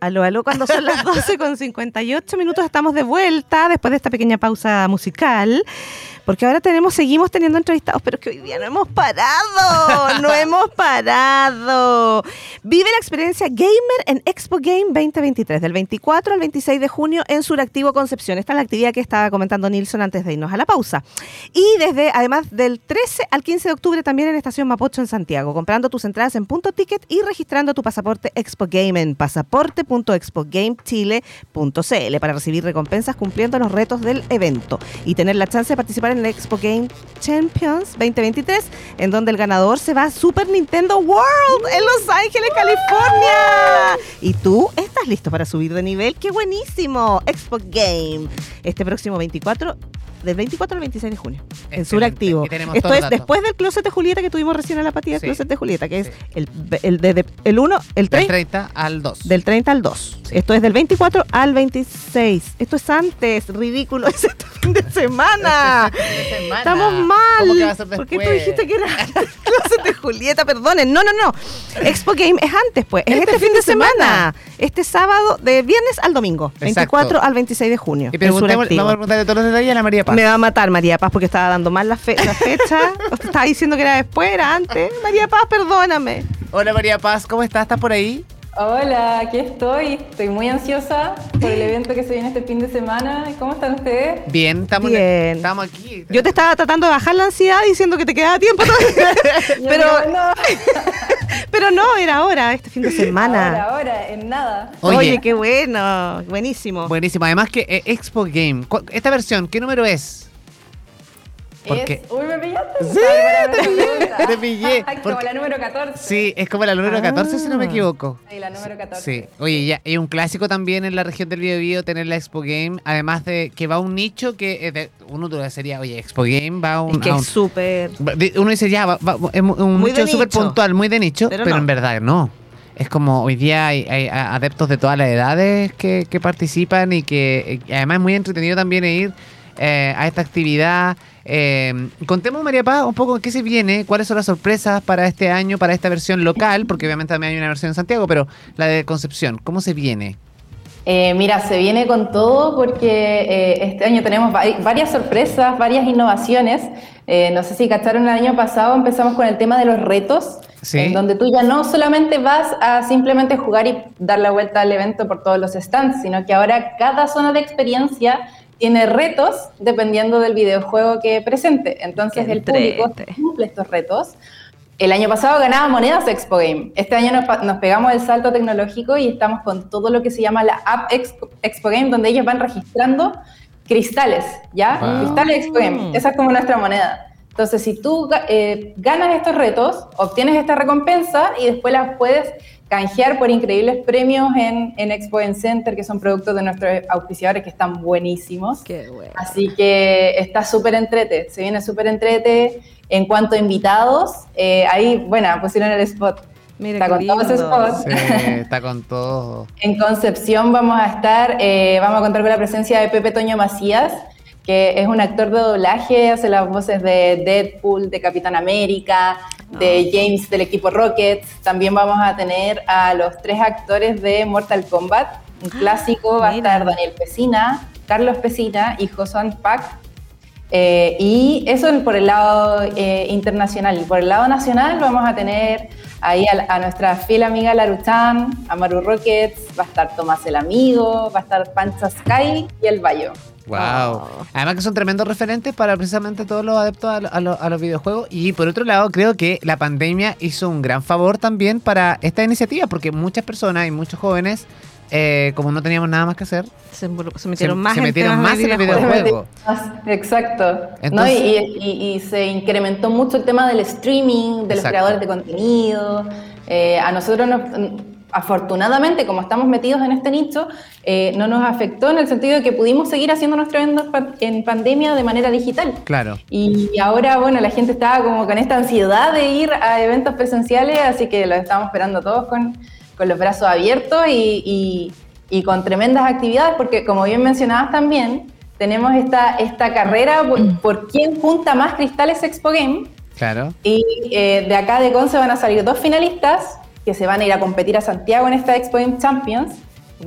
Aló, aló, cuando son las 12 con 58 minutos estamos de vuelta después de esta pequeña pausa musical. Porque ahora tenemos, seguimos teniendo entrevistados, pero es que hoy día no hemos parado, no hemos parado. Vive la experiencia gamer en Expo Game 2023, del 24 al 26 de junio en Suractivo Concepción. Esta es la actividad que estaba comentando Nilsson antes de irnos a la pausa. Y desde, además, del 13 al 15 de octubre también en Estación Mapocho en Santiago, comprando tus entradas en punto ticket y registrando tu pasaporte Expo Game en pasaporte.expogamechile.cl para recibir recompensas cumpliendo los retos del evento y tener la chance de participar en el Expo Game Champions 2023, en donde el ganador se va a Super Nintendo World en Los Ángeles, California. Y tú estás listo para subir de nivel. ¡Qué buenísimo! Expo Game. Este próximo 24 del 24 al 26 de junio, en Sur Activo. Esto es después del Closet de Julieta que tuvimos recién a la patilla del Closet de Julieta, que es el, el, de, el 1, el 30, del 30 al 2. Del 30 al 2. Esto es del 24 al 26. Esto es antes, ridículo, es este fin de semana. Estamos mal. ¿Por qué tú dijiste que era Closet de Julieta? Perdonen. No, no, no. Expo Game es antes, pues. Es este, este fin, de, semana. Este sábado, de viernes al domingo. 24 al 26 de junio. Y vamos a preguntarle todos los detalles a la María me va a matar María Paz porque estaba dando mal la, fecha. estaba diciendo que era después, era antes. María Paz, perdóname. Hola María Paz, ¿cómo estás? ¿Estás por ahí? Hola, aquí estoy. Estoy muy ansiosa por el evento que se viene este fin de semana. ¿Cómo están ustedes? Bien, estamos, Bien. estamos aquí. Yo te estaba tratando de bajar la ansiedad diciendo que te quedaba tiempo todavía. pero, no. pero no, era ahora, este fin de semana. Ahora, ahora, en nada. Oye, qué bueno, buenísimo. Buenísimo. Además que eh, Expo Game, esta versión, ¿qué número es? Porque... uy, me pillaste. Sí, te pillé. Te pillé. como la número 14. Sí, es como la número 14, si no me ah. equivoco. Sí, la número 14. Sí. Oye, ya, y un clásico también en la región del Biobío tener la Expo Game, además de que va a un nicho que uno sería, oye, Expo Game va a un... Es que es súper... Uno dice, ya, va, es un nicho súper puntual, muy de nicho, pero, en verdad no. Es como hoy día hay, adeptos de todas las edades que, que participan y que además es muy entretenido también ir eh, a esta actividad. Eh, contemos, María Paz, un poco qué se viene, cuáles son las sorpresas para este año, para esta versión local, porque obviamente también hay una versión en Santiago, pero la de Concepción, ¿cómo se viene? Eh, mira, se viene con todo porque este año tenemos varias sorpresas, varias innovaciones. no sé si cacharon el año pasado, empezamos con el tema de los retos, en donde tú ya no solamente vas a simplemente jugar y dar la vuelta al evento por todos los stands, sino que ahora cada zona de experiencia tiene retos dependiendo del videojuego que presente. Entonces el público cumple estos retos. El año pasado ganaba monedas Expo Game. Este año nos, pegamos el salto tecnológico y estamos con todo lo que se llama la App Expo, Game, donde ellos van registrando cristales, ¿ya? Cristales Expo Game. Esa es como nuestra moneda. Entonces, si tú eh, ganas estos retos, obtienes esta recompensa y después las puedes canjear por increíbles premios en, en Expo en Center, que son productos de nuestros auspiciadores que están buenísimos. Qué bueno. Así que está súper entrete, se viene súper entrete. En cuanto a invitados, eh, ahí, bueno, pusieron el spot. Mira, está con todos spot. Sí, está con todo. en Concepción vamos a estar, eh, vamos a contar con la presencia de Pepe Toño Macías, que es un actor de doblaje, hace las voces de Deadpool, de Capitán América, de James del equipo Rockets. También vamos a tener a los tres actores de Mortal Kombat. Un ah, clásico va a estar Daniel Pesina, Carlos Pesina y Josuan Pack. Eh, y eso es por el lado eh, internacional. Y por el lado nacional vamos a tener ahí a, nuestra fiel amiga Laruchan, a Maru Rockets, va a estar Tomás el Amigo, va a estar Pancha Sky y el Bayo. Wow. Además que son tremendos referentes para precisamente todos los adeptos a, los videojuegos. Y por otro lado, creo que la pandemia hizo un gran favor también para esta iniciativa, porque muchas personas y muchos jóvenes, eh, como no teníamos nada más que hacer, se, metieron más, se metieron más en el videojuego. Exacto. Y, se incrementó mucho el tema del streaming, de los creadores de contenido. Eh, a nosotros nos afortunadamente, como estamos metidos en este nicho, eh, no nos afectó en el sentido de que pudimos seguir haciendo nuestro evento en pandemia de manera digital. Claro. Y ahora, bueno, la gente estaba como con esta ansiedad de ir a eventos presenciales, así que los estamos esperando todos con, con los brazos abiertos y, y, con tremendas actividades, porque como bien mencionabas también, tenemos esta, esta carrera por, quién junta más cristales Expo Game. Claro. Y eh, de acá de Conce van a salir dos finalistas que se van a ir a competir a Santiago en esta Expo Game Champions.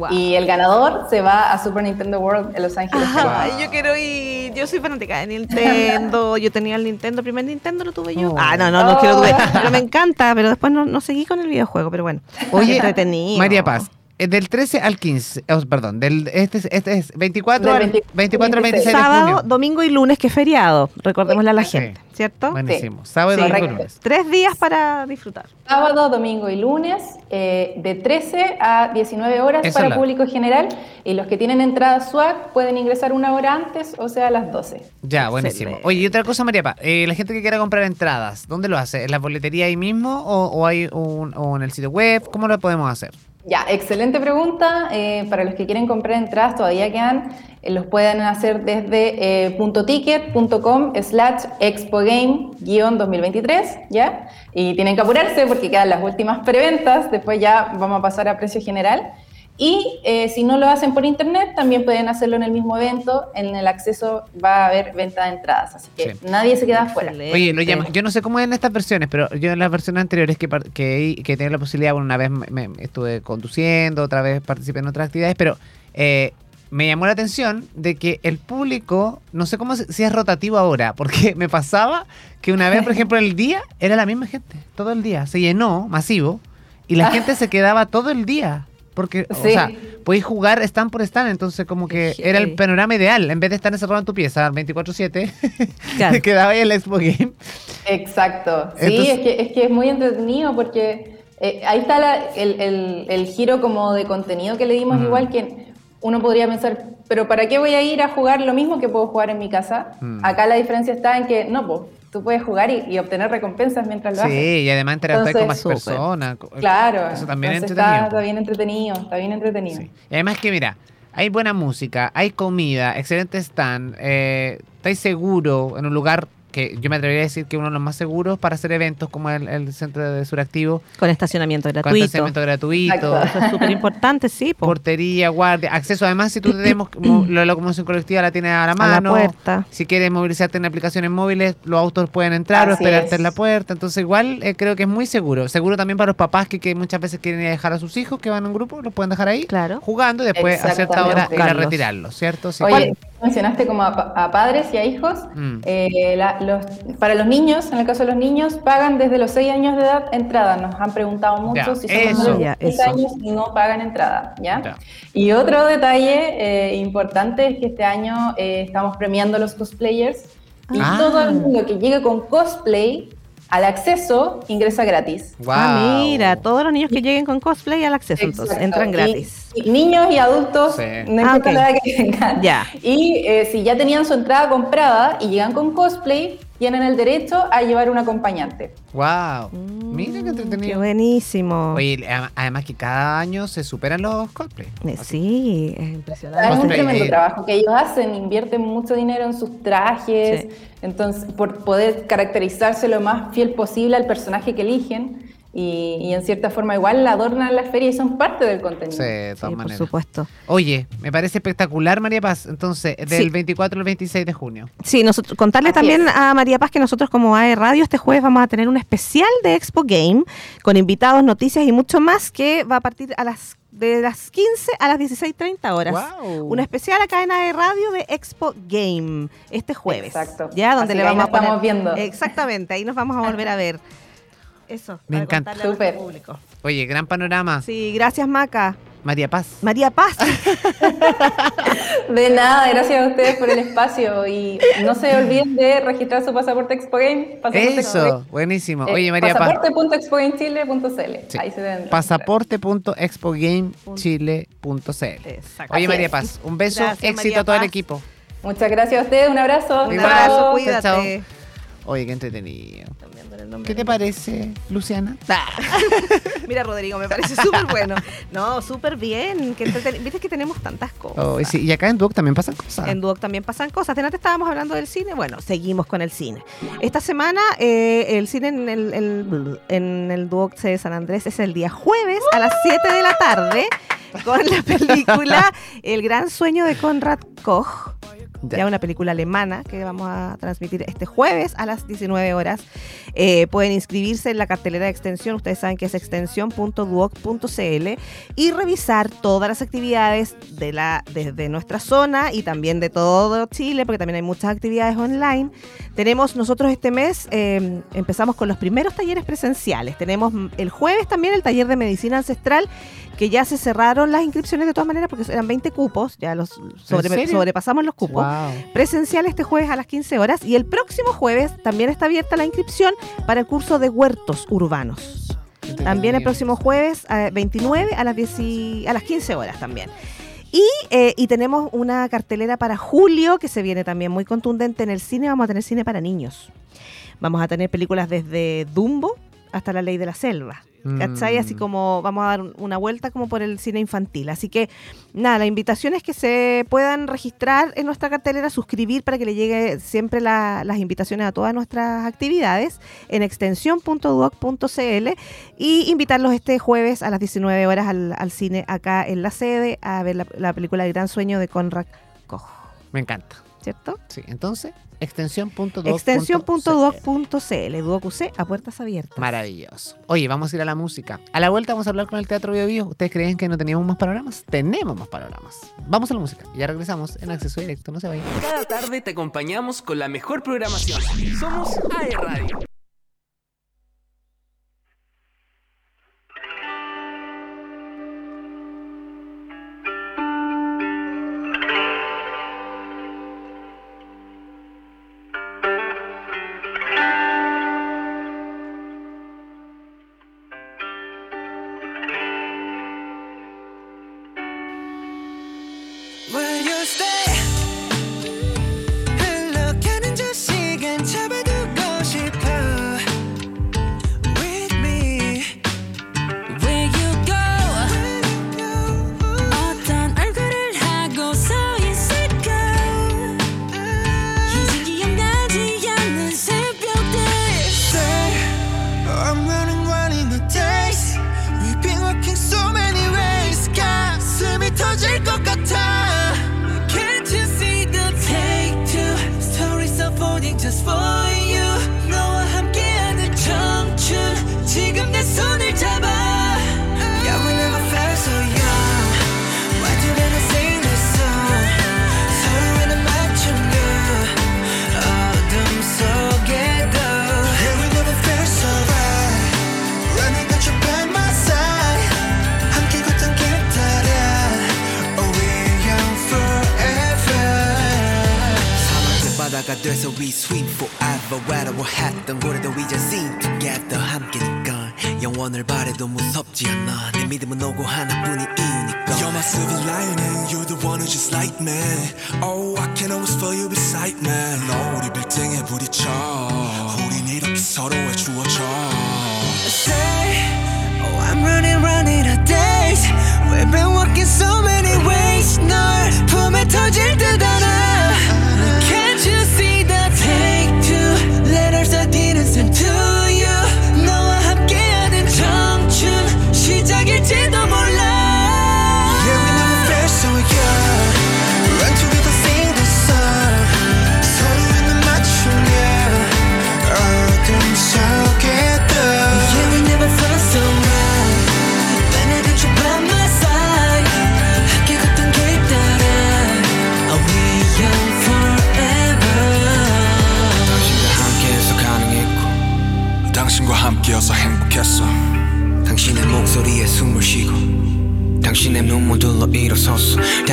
Y el ganador se va a Super Nintendo World en Los Ángeles. Ay, yo quiero ir. Yo soy fanática de Nintendo. yo tenía el Nintendo, el primer Nintendo lo tuve yo. Oh. Ah, no, no, no quiero tuve. Pero me encanta, pero después no, no seguí con el videojuego, pero bueno. Oye, entretenido. María Paz, del 13 al 15, perdón, del, este, este es 24, al, 24 al 26 Sábado, de junio. domingo y lunes, que es feriado, recordémosle a la gente, ¿cierto? Buenísimo. Sábado, domingo y lunes. Tres días para disfrutar. Sábado, domingo y lunes, eh, de 13 a 19 horas para público general. Y los que tienen entrada SWAG pueden ingresar una hora antes, o sea, a las 12. Ya, buenísimo. Oye, y otra cosa, María eh, la gente que quiera comprar entradas, ¿dónde lo hace? ¿En la boletería ahí mismo o, o hay un, o en el sitio web? ¿Cómo lo podemos hacer? Ya, excelente pregunta. Eh, para los que quieren comprar entradas, todavía quedan, eh, los pueden hacer desde eh, .ticket.com slash expogame-2023, ¿ya? Y tienen que apurarse porque quedan las últimas preventas, después ya vamos a pasar a precio general. Y eh, si no lo hacen por internet, también pueden hacerlo en el mismo evento. En el acceso va a haber venta de entradas, así que nadie se queda afuera. Oye, lo yo no sé cómo es en estas versiones, pero yo en las versiones anteriores que, que, que tengo la posibilidad, bueno, una vez me, estuve conduciendo, otra vez participé en otras actividades, pero eh, me llamó la atención de que el público, no sé cómo si es rotativo ahora, porque me pasaba que una vez, por ejemplo, el día era la misma gente, todo el día, se llenó masivo y la gente se quedaba todo el día. Porque, o sea, podéis jugar stand por stand, entonces como que era el panorama ideal. En vez de estar encerrado en tu pieza 24-7, te quedaba ahí el Expo Game. Exacto. Sí, es, que, es que es muy entretenido porque eh, ahí está el, el, giro como de contenido que le dimos, mm. igual que uno podría pensar, pero ¿para qué voy a ir a jugar lo mismo que puedo jugar en mi casa? Mm. Acá la diferencia está en que, no, pues tú puedes jugar y, obtener recompensas mientras lo haces. Sí, y además interactuar con más personas. Claro, eso también es entretenido. Está, bien entretenido, está bien entretenido. Y además que mira, hay buena música, hay comida, excelente stand, eh, estáis seguro en un lugar que yo me atrevería a decir que uno de los más seguros para hacer eventos como el, centro de suractivo. Con estacionamiento gratuito. Con estacionamiento gratuito. Eso es súper importante, sí. Portería, guardia, acceso. Además, si tú tenemos la locomoción colectiva la tienes a la mano. A la puerta. Si quieres movilizarte en aplicaciones móviles, los autos pueden entrar o esperarte en la puerta. Entonces, igual eh, creo que es muy seguro. Seguro también para los papás que, muchas veces quieren ir a dejar a sus hijos que van en un grupo, los pueden dejar ahí. Claro. Jugando y después a cierta hora ir a retirarlos, ¿cierto? Sí, mencionaste como a, padres y a hijos. Mm. Eh, los, para los niños, en el caso de los niños, pagan desde los 6 años de edad entrada. Nos han preguntado mucho si son de 6 años y no pagan entrada. ¿ya? Y otro detalle eh, importante es que este año eh, estamos premiando a los cosplayers y ah. todo el mundo que llegue con cosplay al acceso ingresa gratis. Ah, mira, todos los niños que lleguen con cosplay al acceso, entonces entran gratis. niños y adultos, no importa ah, la edad que tengan. Ya. Y eh, si ya tenían su entrada comprada y llegan con cosplay, tienen el derecho a llevar un acompañante. ¡Wow! Mm, Mira qué entretenido. Qué buenísimo. Oye, además que cada año se superan los cosplay. Eh, sí, es impresionante. Es un tremendo trabajo que ellos hacen, invierten mucho dinero en sus trajes, entonces por poder caracterizarse lo más fiel posible al personaje que eligen. Y, en cierta forma igual adornan la feria y son parte del contenido. Sí, de todas Por supuesto. Oye, me parece espectacular María Paz, entonces, del 24 al 26 de junio. Sí, nosotros, contarle también a María Paz que nosotros como AE Radio este jueves vamos a tener un especial de Expo Game con invitados, noticias y mucho más que va a partir a las de las 15 a las 16.30 horas. Un especial acá en AE Radio de Expo Game este jueves. Exacto. Ya donde le vamos a poner, estamos viendo. Exactamente, ahí nos vamos a volver a ver. Eso. Me encanta. Súper. Oye, gran panorama. Sí, gracias Maca. María Paz. María Paz. de nada, gracias a ustedes por el espacio y no se olviden de registrar su pasaporte Expo Game. Eso, buenísimo. Oye, eh, María Paz. Pasaporte.expogamechile.cl. Ahí se ven. Pasaporte.expogamechile.cl. Oye, María Paz, un beso, éxito a todo el equipo. Muchas gracias a ustedes, un abrazo. Un abrazo, cuídate. Oye, qué entretenido. ¿Qué te parece, Luciana? Mira, Rodrigo, me parece súper bueno. No, súper bien. Viste que tenemos tantas cosas. y acá en Duoc también pasan cosas. En Duoc también pasan cosas. Antes estábamos hablando del cine. Bueno, seguimos con el cine. Esta semana, eh, el cine en el, en el Duoc de San Andrés es el día jueves a las 7 de la tarde con la película El gran sueño de Conrad Koch ya. una película alemana que vamos a transmitir este jueves a las 19 horas. Eh, pueden inscribirse en la cartelera de extensión, ustedes saben que es extensión.duoc.cl y revisar todas las actividades de la, desde nuestra zona y también de todo Chile, porque también hay muchas actividades online. Tenemos nosotros este mes, em, empezamos con los primeros talleres presenciales. Tenemos el jueves también el taller de medicina ancestral que ya se cerraron las inscripciones de todas maneras porque eran 20 cupos, ya los sobrepasamos los cupos. Presencial este jueves a las 15 horas y el próximo jueves también está abierta la inscripción para el curso de huertos urbanos. También el próximo jueves a 29 a las, 10 a las 15 horas también. Y, eh, y, tenemos una cartelera para julio que se viene también muy contundente en el cine. Vamos a tener cine para niños. Vamos a tener películas desde Dumbo hasta La Ley de la Selva. ¿Cachai? Así mm. como vamos a dar una vuelta como por el cine infantil. Así que nada, la invitación es que se puedan registrar en nuestra cartelera, suscribir para que le llegue siempre las invitaciones a todas nuestras actividades en extensión.duoc.cl y invitarlos este jueves a las 19 horas al, cine acá en la sede a ver la, la película El Gran Sueño de Conrad Koch. Me encanta. ¿Cierto? Sí, entonces Extensión.doc.cl. Extensión.doc.cl. UC a puertas abiertas. Maravilloso. Oye, vamos a ir a la música. A la vuelta vamos a hablar con el Teatro Bio, Bio. ¿Ustedes creen que no teníamos más panoramas? Tenemos más panoramas. Vamos a la música. Ya regresamos en acceso directo. No se vayan. Cada tarde te acompañamos con la mejor programación. Somos AE Radio. there's we swim forever whatever happened? 고래도 we just sing together? 함께니까 영원을 바래도 무섭지 않아. 내 믿음은 오고 하나뿐인 이유니까. You're my silver lining You're the one who just light me. Oh I can always feel you beside me. 너 우리 빌딩에 부딪혀. 우린 이렇게 서로의 주어져. Say Oh I'm running running out days. We've been walking so many ways. 널 품에 터질 듯 안아.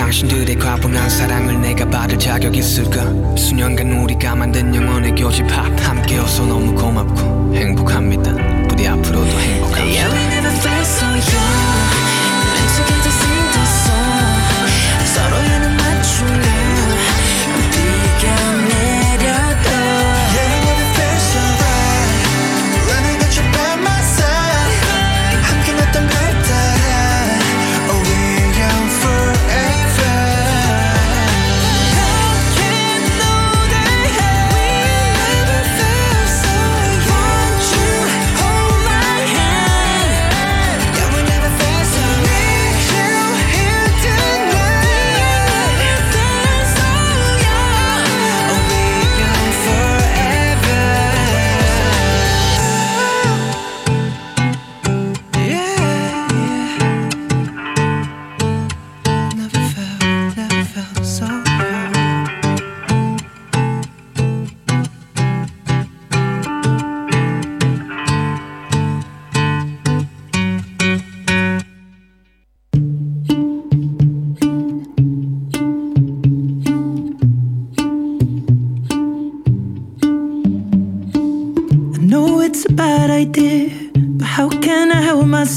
당신들의 과분한 사랑을 내가 받을 자격 있을까? 수년간 우리가 만든 영원의 교집합 함께여서 너무 고맙고 행복합니다. 부디 앞으로도 행복합시다. Yeah,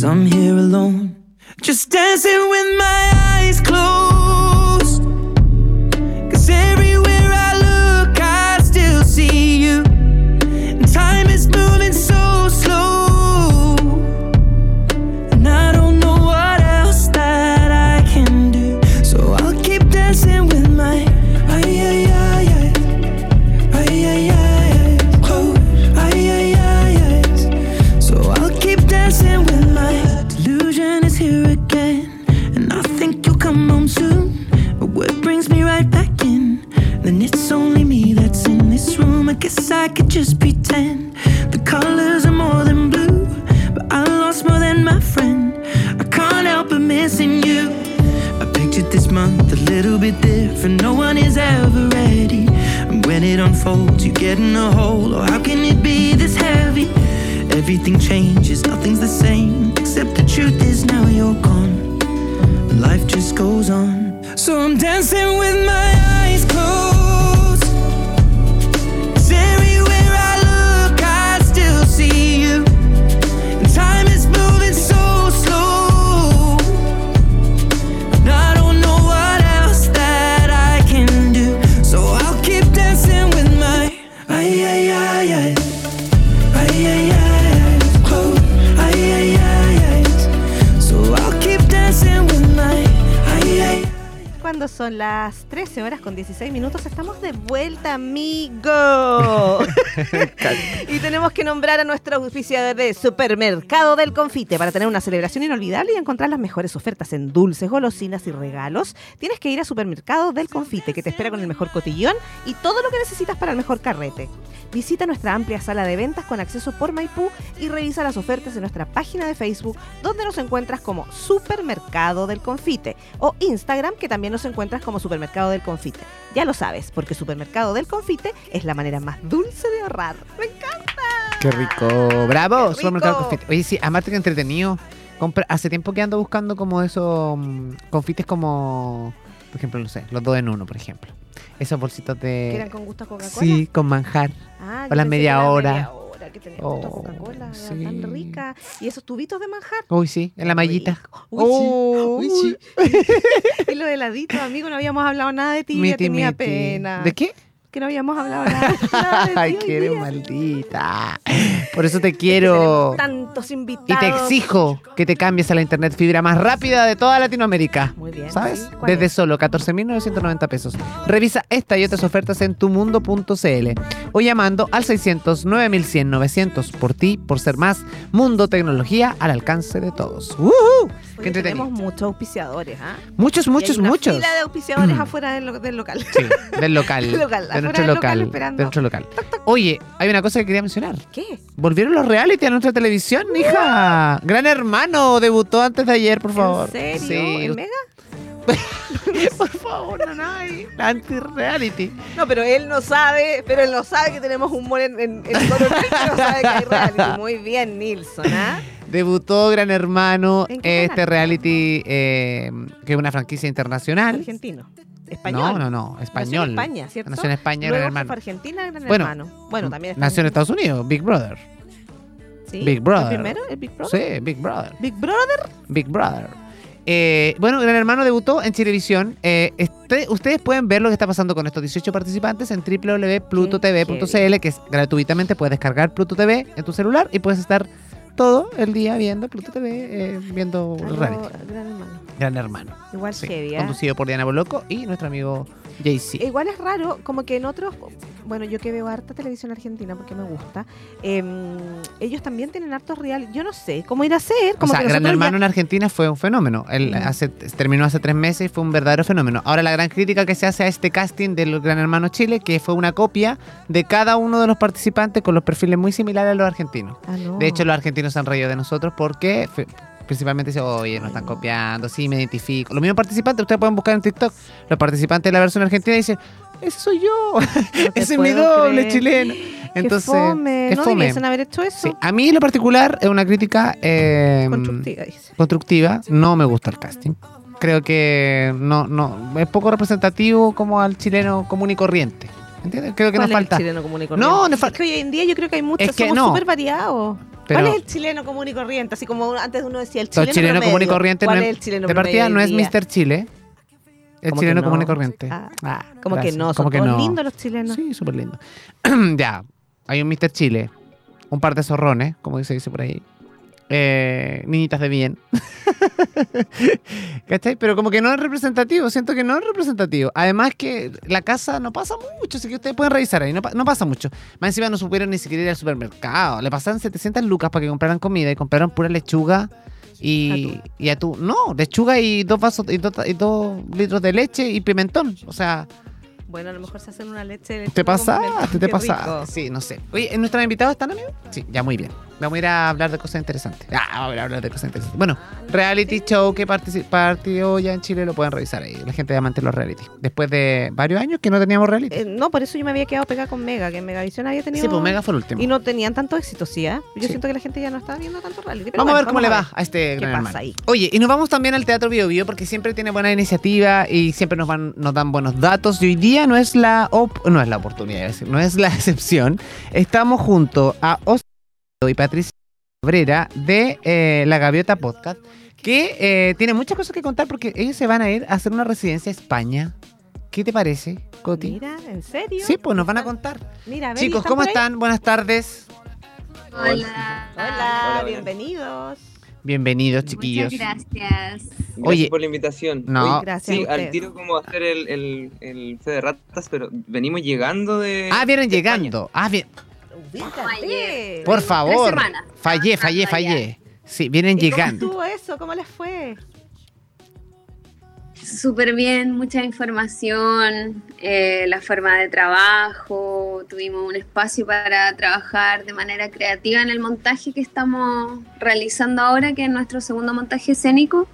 Cause I'm here alone. Just dancing with my eyes closed. It unfolds, you get in a hole. Oh, how can it be this heavy? Everything changes, nothing's the same. Except the truth is now you're gone. Life just goes on. So I'm dancing with my son las 13 horas con 16 minutos, estamos de vuelta, amigo. y tenemos que nombrar a nuestro auspiciador de Supermercado del Confite para tener una celebración inolvidable y encontrar las mejores ofertas en dulces, golosinas y regalos. Tienes que ir a Supermercado del Confite, que te espera con el mejor cotillón y todo lo que necesitas para el mejor carrete. Visita nuestra amplia sala de ventas con acceso por Maipú y revisa las ofertas en nuestra página de Facebook, donde nos encuentras como Supermercado del Confite, o Instagram, que también nos encuentras como Supermercado del Confite. Ya lo sabes, porque Supermercado del Confite es la manera más dulce de ahorrar. ¡Me encanta! Qué rico. Bravo, Qué supermercado rico. confite. Oye, sí, aparte que entretenido. Compra- hace tiempo que ando buscando como esos mm, confites como, por ejemplo, no sé, los dos en uno, por ejemplo. Esos bolsitos Que eran de... con gusto a Coca-Cola. Sí, con manjar. Ah, o yo la pensé media que era hora. media hora, que a Oh, Coca-Cola, sí. tan rica. Y esos tubitos de manjar. Uy, sí, en la mallita. Uy, sí. Uy, sí. Y lo heladito, amigo, no habíamos hablado nada de ti, ya Miti, tenía miti. pena. ¿De qué? Que no habíamos hablado nada, Ay, que eres maldita. Por eso te quiero. Tantos invitados. Y te exijo que te cambies a la internet fibra más rápida de toda Latinoamérica. Muy bien, ¿Sabes? sí. ¿Cuál Desde es? solo 14.990 pesos. Revisa esta y otras ofertas en tumundo.cl o llamando al 600 9100 900 por ti, por ser más. Mundo Tecnología al alcance de todos. ¡Woohoo! Tenemos muchos auspiciadores, ¿ah? Muchos, Y hay muchos, una muchos. fila de auspiciadores afuera del, lo- del local. Sí, del local. Del local, de nuestro local de nuestro local. Oye, hay una cosa que quería mencionar. ¿Qué? Volvieron los reality a nuestra televisión, hija. Gran hermano debutó antes de ayer, por favor. ¿En serio? Sí. ¿En Mega? por favor, no, hay. Anti-reality. No, pero él no sabe, pero él no sabe que tenemos humor en, en, en Coronel, que no sabe que hay reality. Muy bien, Nilsson, ¿ah? Debutó Gran Hermano, ¿En qué este canal? reality eh, que es una franquicia internacional. Argentino. Español. No, no, no, español. Nació en España, ¿cierto? Nació en España, Luego Gran Hermano. fue Argentina, Gran Bueno, Hermano. Bueno, también Nació en Estados Unidos, Big Brother. ¿Sí? Big Brother. ¿El primero? ¿El Big Brother? Sí, Big Brother. ¿Big Brother? Big Brother. Eh, bueno, Gran Hermano debutó en Chilevisión. Eh, este- ustedes pueden ver lo que está pasando con estos 18 participantes en www.plutotv.cl, que es gratuitamente. Puedes descargar Pluto TV en tu celular y puedes estar todo el día viendo Pluto TV, eh, viendo Algo- reality. Gran Hermano. Gran Hermano. Igual Sí, heavy, ¿ah? conducido por Diana Boloco y nuestro amigo Igual es raro, como que en otros, bueno, yo que veo harta televisión argentina porque me gusta, em, ellos también tienen hartos real. Yo no sé cómo ir a ser. O Como sea, que Gran Hermano ya- en Argentina fue un fenómeno. Él hace, terminó hace tres meses y fue un verdadero fenómeno. Ahora la gran crítica que se hace a este casting del Gran Hermano Chile, que fue una copia de cada uno de los participantes con los perfiles muy similares a los argentinos. Ah, no. De hecho, los argentinos argentinos se han reído de nosotros porque principalmente dice, oye, nos están copiando, sí, me identifico. Los mismos participantes, ustedes pueden buscar en TikTok, los participantes de la versión argentina dicen, ese soy yo, ese es mi doble chileno. Entonces, fome. no haber hecho eso. A mí en lo particular es una crítica eh, constructiva, constructiva. No me gusta el casting. Creo que no, no es poco representativo como al chileno común y corriente. ¿Entiendes? Creo que nos falta. el chileno común y corriente? No, es que hoy en día yo creo que hay muchos, es que somos súper variados. ¿Cuál es el chileno común y corriente? Así como antes uno decía el chileno, el chileno común y corriente. ¿Cuál no es el chileno De partida no es Mr. Chile. El chileno común y corriente. Ah, ah, como que no, son como que no. lindos los chilenos. Sí, súper lindo. ya, hay un Mr. Chile, un par de zorrones, como se dice por ahí. Eh, niñitas de bien. ¿Cachai? Pero como que no es representativo, siento que no es representativo. Además que la casa no pasa mucho, así que ustedes pueden revisar ahí, no, pasa mucho. Más encima no supieron ni siquiera ir al supermercado. Le pasaron 700 lucas para que compraran comida y compraron pura lechuga y, y atún. No, lechuga y dos vasos y dos litros de leche y pimentón. O sea, bueno, a lo mejor se hacen una leche. ¿Te pasa? ¿Te, pasa? Sí, no sé. Oye, ¿nuestros invitados están, amigos? Sí, ya muy bien. Vamos a ir a hablar de cosas interesantes. Ah, vamos a, ir a hablar de cosas interesantes. Bueno, reality show que partió ya en Chile lo pueden revisar ahí. La gente amante de los reality. Después de varios años que no teníamos reality. Eh, no, por eso yo me había quedado pegada con Mega, que en Megavisión había tenido. Sí, pues Mega fue el último. Y no tenían tanto éxito, sí, ¿eh? Yo siento que la gente ya no está viendo tanto reality. vamos a ver cómo le va a este ¿Qué pasa ahí? Oye, y nos vamos también al Teatro Bio Bio porque siempre tiene buena iniciativa y siempre nos, van, nos dan buenos datos. Y hoy día no es la no es la oportunidad, no es la excepción. Estamos junto a Osvaldo y Patricia Cabrera de eh, La Gaviota Podcast, que eh, tiene muchas cosas que contar porque ellos se van a ir a hacer una residencia a España. ¿Qué te parece, Coti? Mira, ¿en serio? Sí, pues nos van a contar. Mira, Chicos, ¿cómo están? Buenas tardes. Hola. Hola, bienvenidos. Bienvenidos, chiquillos. Muchas gracias. Gracias por la invitación. No, gracias. Sí, al tiro como hacer el, el, el fe de ratas, pero venimos llegando de. Ah, vienen llegando. Ah, bien. Por favor. Fallé, fallé, fallé. Sí, vienen llegando. ¿Cómo estuvo eso? ¿Cómo les fue? Súper bien, mucha información, eh, la forma de trabajo, tuvimos un espacio para trabajar de manera creativa en el montaje que estamos realizando ahora, que es nuestro segundo montaje escénico.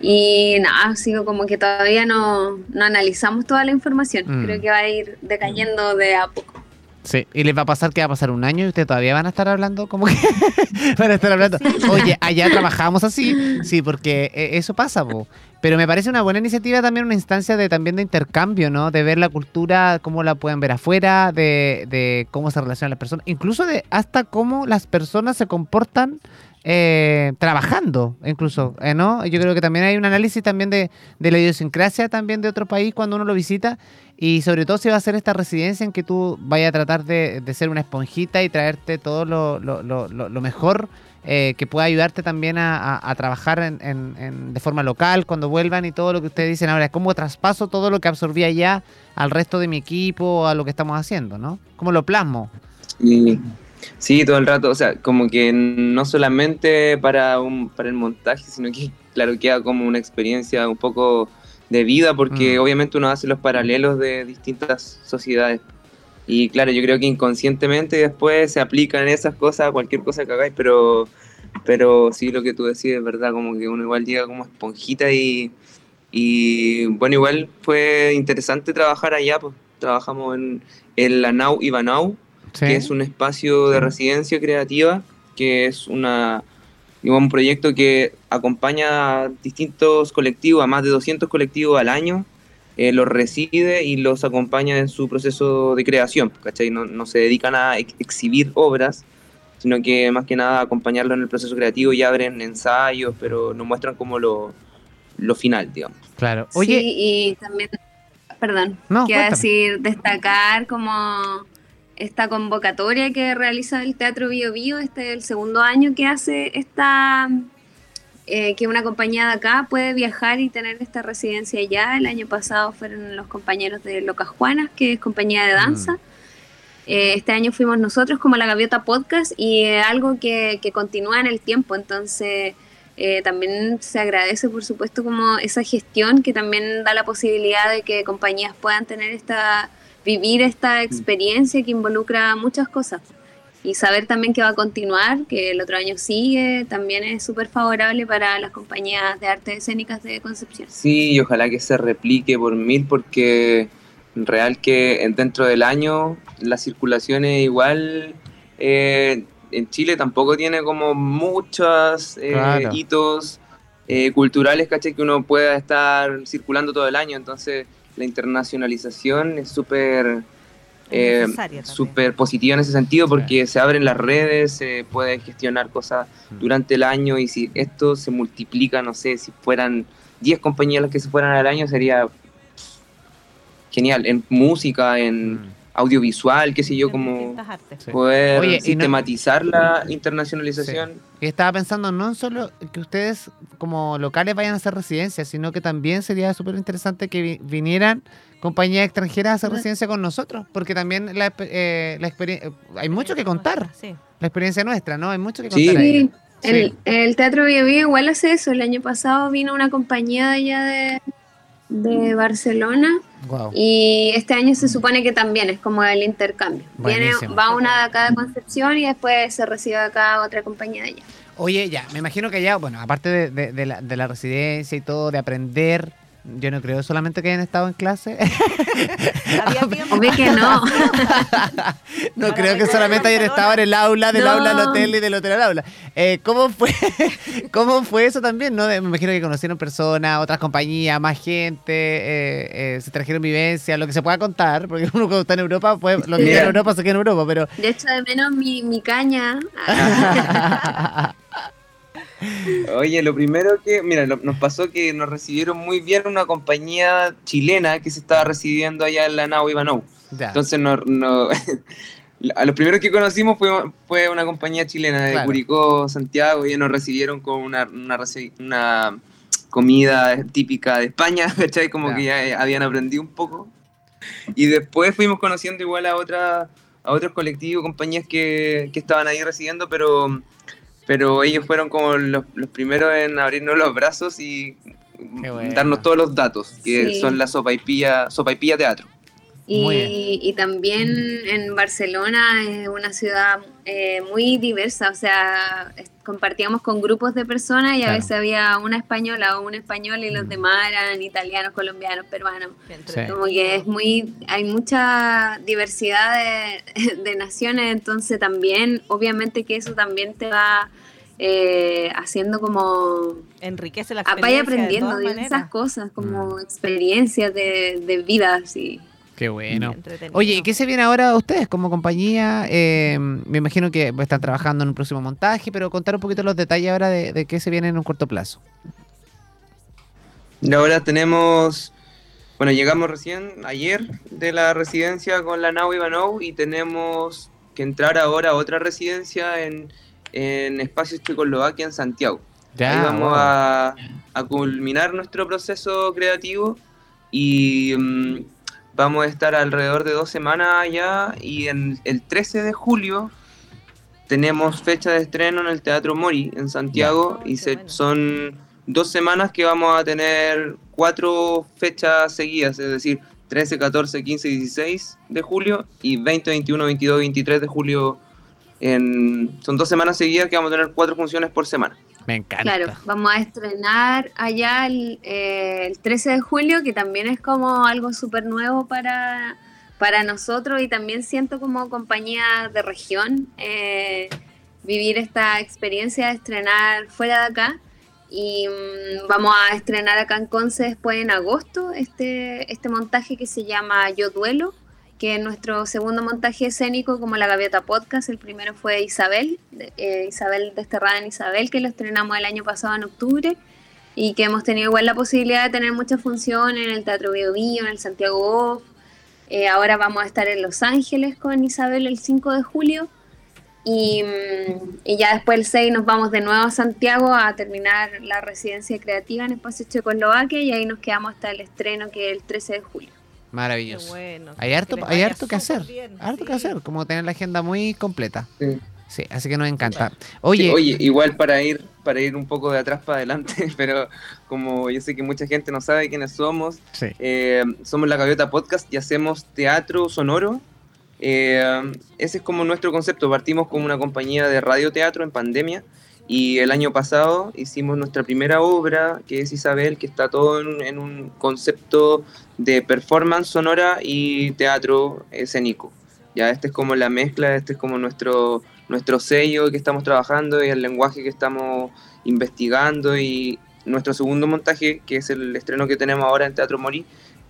Y nada, ha sido como que todavía no, no analizamos toda la información, mm. creo que va a ir decayendo de a poco. Sí, y les va a pasar que va a pasar un año y ustedes todavía van a estar hablando como que van a estar hablando. Oye, allá trabajamos así, sí, porque eh, eso pasa, pero me parece una buena iniciativa también una instancia de también de intercambio, ¿no? De ver la cultura, cómo la pueden ver afuera, de, de cómo se relacionan las personas, incluso de hasta cómo las personas se comportan eh, trabajando, incluso, eh, ¿no? Yo creo que también hay un análisis también de, de, la idiosincrasia también de otro país cuando uno lo visita y sobre todo si va a ser esta residencia en que tú vayas a tratar de, ser una esponjita y traerte todo lo, lo mejor eh, que pueda ayudarte también a, a, trabajar en, en, de forma local cuando vuelvan y todo lo que ustedes dicen ahora, es como traspaso todo lo que absorbía ya al resto de mi equipo, a lo que estamos haciendo, ¿no? ¿Cómo lo plasmo? Sí, sí, todo el rato, o sea, como que no solamente para, un, para el montaje, sino que, claro, queda como una experiencia un poco de vida, porque mm. obviamente uno hace los paralelos de distintas sociedades. Y claro, yo creo que inconscientemente después se aplican esas cosas a cualquier cosa que hagáis, pero, pero sí lo que tú decís es verdad, como que uno igual llega como esponjita y, y bueno, igual fue interesante trabajar allá, pues. Trabajamos en el la Nau Ivanau, que es un espacio de residencia creativa, que es una un proyecto que acompaña a distintos colectivos, a más de 200 colectivos al año, eh, los reside y los acompaña en su proceso de creación, ¿cachai? No, no se dedican a exhibir obras, sino que más que nada acompañarlo en el proceso creativo y abren ensayos, pero nos muestran como lo, lo final, digamos. Claro. Oye, sí, y también, perdón, quiero decir, destacar como esta convocatoria que realiza el Teatro Bio Bio, este es el segundo año que hace esta, eh, que una compañía de acá puede viajar y tener esta residencia allá. El año pasado fueron los compañeros de Locas Juanas, que es compañía de danza. Mm. Eh, este año fuimos nosotros como la Gaviota Podcast y es algo que, que, continúa en el tiempo, entonces eh, también se agradece por supuesto como esa gestión que también da la posibilidad de que compañías puedan tener esta vivir esta experiencia que involucra muchas cosas. Y saber también que va a continuar, que el otro año sigue, también es súper favorable para las compañías de artes escénicas de Concepción. Sí, y ojalá que se replique por mil, porque en real que dentro del año la circulación es igual. Eh, en Chile tampoco tiene como muchos eh, hitos eh, culturales, ¿caché? Que uno pueda estar circulando todo el año, entonces la internacionalización es súper eh, súper positiva en ese sentido porque se abren las redes, se puede gestionar cosas mm. durante el año y si esto se multiplica, no sé, si fueran 10 compañías las que se fueran al año sería genial, en música, en mm. audiovisual, qué sé yo, como poder sistematizar la internacionalización. Y estaba pensando no solo que ustedes como locales vayan a hacer residencias, sino que también sería súper interesante que vinieran compañías extranjeras a hacer residencia con nosotros, porque también la, eh, la experiencia, hay mucho que contar, la experiencia nuestra, ¿no? Hay mucho que contar. Sí. El, el, Teatro Bio, igual hace eso. El año pasado vino una compañía de allá de, de Barcelona y este año se supone que también es como el intercambio. Viene, va una de acá de Concepción y después se recibe acá otra compañía de allá. Oye, ya, me imagino que allá, bueno, aparte de, de, la, de la residencia y todo, de aprender yo no creo solamente que hayan estado en clase. Obvio que no. no creo que solamente hayan estado en el aula, del aula al hotel y del hotel al aula. Eh, ¿cómo, fue, ¿Cómo fue eso también? no Me imagino que conocieron personas, otras compañías, más gente, eh, eh, se trajeron vivencias, lo que se pueda contar, porque uno cuando está en Europa, pues los que en Europa se quedan en Europa, pero... De hecho, de menos mi, mi caña. Oye, lo primero que, mira, nos pasó que nos recibieron muy bien una compañía chilena que se estaba recibiendo allá en la Nau Ivanov. Entonces, no, a los primeros que conocimos fue, fue una compañía chilena de Curicó, Santiago, y nos recibieron con una, una, comida típica de España, ¿cachai? Como que ya habían aprendido un poco. Y después fuimos conociendo igual a, otra, a otros colectivos, compañías que, que estaban ahí recibiendo, pero pero ellos fueron como los, primeros en abrirnos los brazos y darnos todos los datos, que son la sopa y pilla, sopa y pilla teatro. Y, y, también en Barcelona es una ciudad eh, muy diversa, o sea, compartíamos con grupos de personas y a veces había una española o un español y los mm. demás eran italianos, colombianos, peruanos. Como que es muy, hay mucha diversidad de, de, naciones, entonces también, obviamente que eso también te va eh, haciendo como... Enriquece la experiencia. Vaya aprendiendo diversas cosas, como mm. experiencias de, de vida, así. Qué bueno. Oye, ¿y qué se viene ahora ustedes como compañía? Eh, me imagino que están trabajando en un próximo montaje, pero contar un poquito los detalles ahora de, qué se viene en un corto plazo. Ahora tenemos, bueno, llegamos recién ayer de la residencia con la Nau Ivanov y tenemos que entrar ahora a otra residencia en en Espacios Checoslovaquia en Santiago. Ahí vamos a, culminar nuestro proceso creativo y mm, vamos a estar alrededor de dos semanas allá y en el 13 de julio tenemos fecha de estreno en el Teatro Mori en Santiago y son dos semanas que vamos a tener cuatro fechas seguidas, es decir, 13, 14, 15 y 16 de julio y 20, 21, 22, 23 de julio son dos semanas seguidas que vamos a tener cuatro funciones por semana. Me encanta. Claro, vamos a estrenar allá el, 13 eh, de julio, que también es como algo súper nuevo para, para nosotros y también siento como compañía de región eh, vivir esta experiencia de estrenar fuera de acá. Y mm, vamos a estrenar acá en Conce después en agosto este, este montaje que se llama Yo Duelo, que es nuestro segundo montaje escénico como La Gaviota Podcast. El primero fue Isabel, eh, Isabel Desterrada en Isabel, que lo estrenamos el año pasado en octubre y que hemos tenido igual la posibilidad de tener muchas funciones en el Teatro Bio, en el Santiago Off. Eh, ahora vamos a estar en Los Ángeles con Isabel el 5 de julio. Y, mm, ya después el 6 nos vamos de nuevo a Santiago a terminar la residencia creativa en Espacio Checoslovaquia y ahí nos quedamos hasta el estreno que es el 13 de julio. Maravilloso. hay harto, que hay harto que hacer. harto que hacer, como tener la agenda muy completa. Sí. así que nos encanta. Oye, oye, igual para ir para ir un poco de atrás para adelante, pero como yo sé que mucha gente no sabe quiénes somos, eh, somos la Gaviota Podcast y hacemos teatro sonoro ese es como nuestro concepto. Partimos como una compañía de radioteatro en pandemia y el año pasado hicimos nuestra primera obra, que es Isabel, que está todo en, un concepto de performance sonora y teatro escénico. Ya este es como la mezcla, este es como nuestro, nuestro sello que estamos trabajando y el lenguaje que estamos investigando y nuestro segundo montaje, que es el estreno que tenemos ahora en Teatro Morí,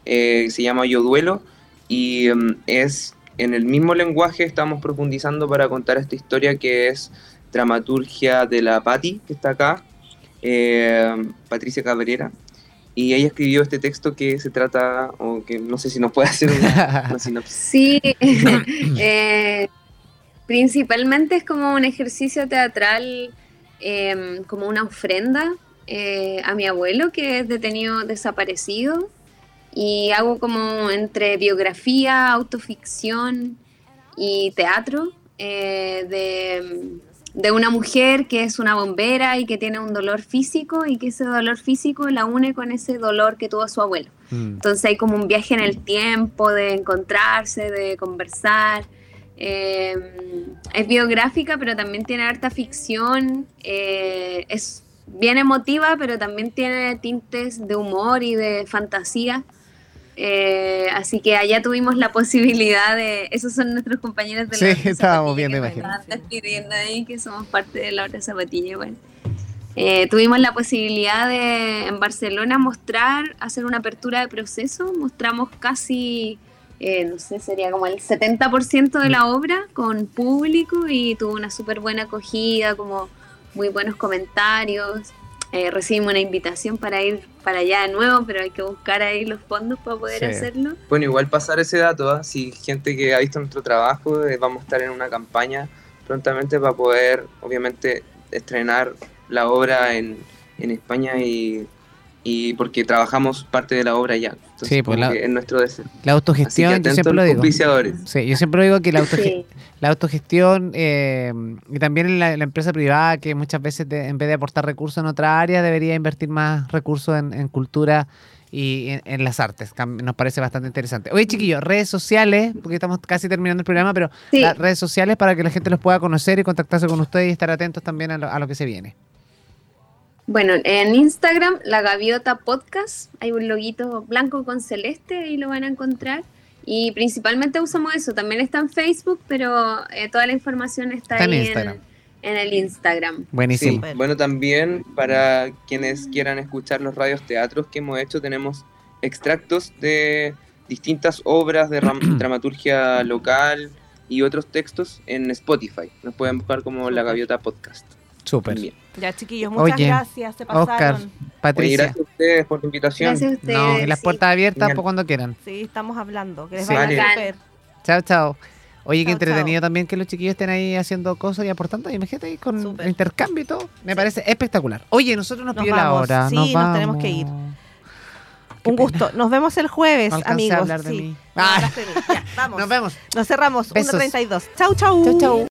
eh, se llama Yo Duelo y em, es en el mismo lenguaje estamos profundizando para contar esta historia que es dramaturgia de la Patti, que está acá, eh, Patricia Cabrera, y ella escribió este texto que se trata, o que no sé si nos puede hacer una, sinopsis. Sí, eh, principalmente es como un ejercicio teatral, em, como una ofrenda eh, a mi abuelo que es detenido desaparecido, y hago como entre biografía, autoficción y teatro de de una mujer que es una bombera y que tiene un dolor físico y que ese dolor físico la une con ese dolor que tuvo su abuelo. Mm. Entonces hay como un viaje en el tiempo de encontrarse, de conversar. Eh, es biográfica, pero también tiene harta ficción. Eh, es bien emotiva, pero también tiene tintes de humor y de fantasía. Eh, así que allá tuvimos la posibilidad de. Esos son nuestros compañeros de la Sí, estábamos viendo, imagino. despidiendo ahí, que somos parte de la otra zapatilla igual. Eh, tuvimos la posibilidad de en Barcelona mostrar, hacer una apertura de proceso. Mostramos casi, eh, no sé, sería como el 70% de la obra con público y tuvo una súper buena acogida, como muy buenos comentarios. Eh, recibimos una invitación para ir para allá de nuevo, pero hay que buscar ahí los fondos para poder hacerlo. Bueno, igual pasar ese dato, ¿ah? si gente que ha visto nuestro trabajo, eh, vamos a estar en una campaña prontamente para poder, obviamente, estrenar la obra en, en España y y porque trabajamos parte de la obra ya. sí, pues la, nuestro deseo. La autogestión, yo siempre lo digo. Sí, yo siempre digo que la, la autogestión eh, y también en la, empresa privada, que muchas veces en vez de aportar recursos en otra área, debería invertir más recursos en, cultura y en, las artes. Nos parece bastante interesante. Oye, chiquillos, redes sociales, porque estamos casi terminando el programa, pero las redes sociales para que la gente los pueda conocer y contactarse con ustedes y estar atentos también a lo que se viene. Bueno, en Instagram, la Gaviota Podcast, hay un loguito blanco con celeste, y lo van a encontrar. Y principalmente usamos eso, también está en Facebook, pero eh, toda la información está, ahí en, Instagram. En, el Instagram. Buenísimo. bueno, también para quienes quieran escuchar los radios teatros que hemos hecho, tenemos extractos de distintas obras de dramaturgia local y otros textos en Spotify. Nos pueden buscar como La Gaviota Podcast. Súper. Ya, chiquillos, muchas gracias. Se pasaron. Oscar, Patricia. gracias a ustedes por la invitación. Gracias a ustedes. No, las puertas abiertas por cuando quieran. Sí, estamos hablando. Que les sí. vaya Chao, chao. Oye, qué entretenido también que los chiquillos estén ahí haciendo cosas y aportando. Imagínate ahí con intercambio y todo. Me parece espectacular. Oye, nosotros nos, nos pidió la hora. Sí, nos, tenemos que ir. Un gusto. Nos vemos el jueves, no amigos. A hablar de mí. Ah. Ya, vamos. Nos vemos. Nos cerramos. 1.32. Chau, chau. Chau, chau.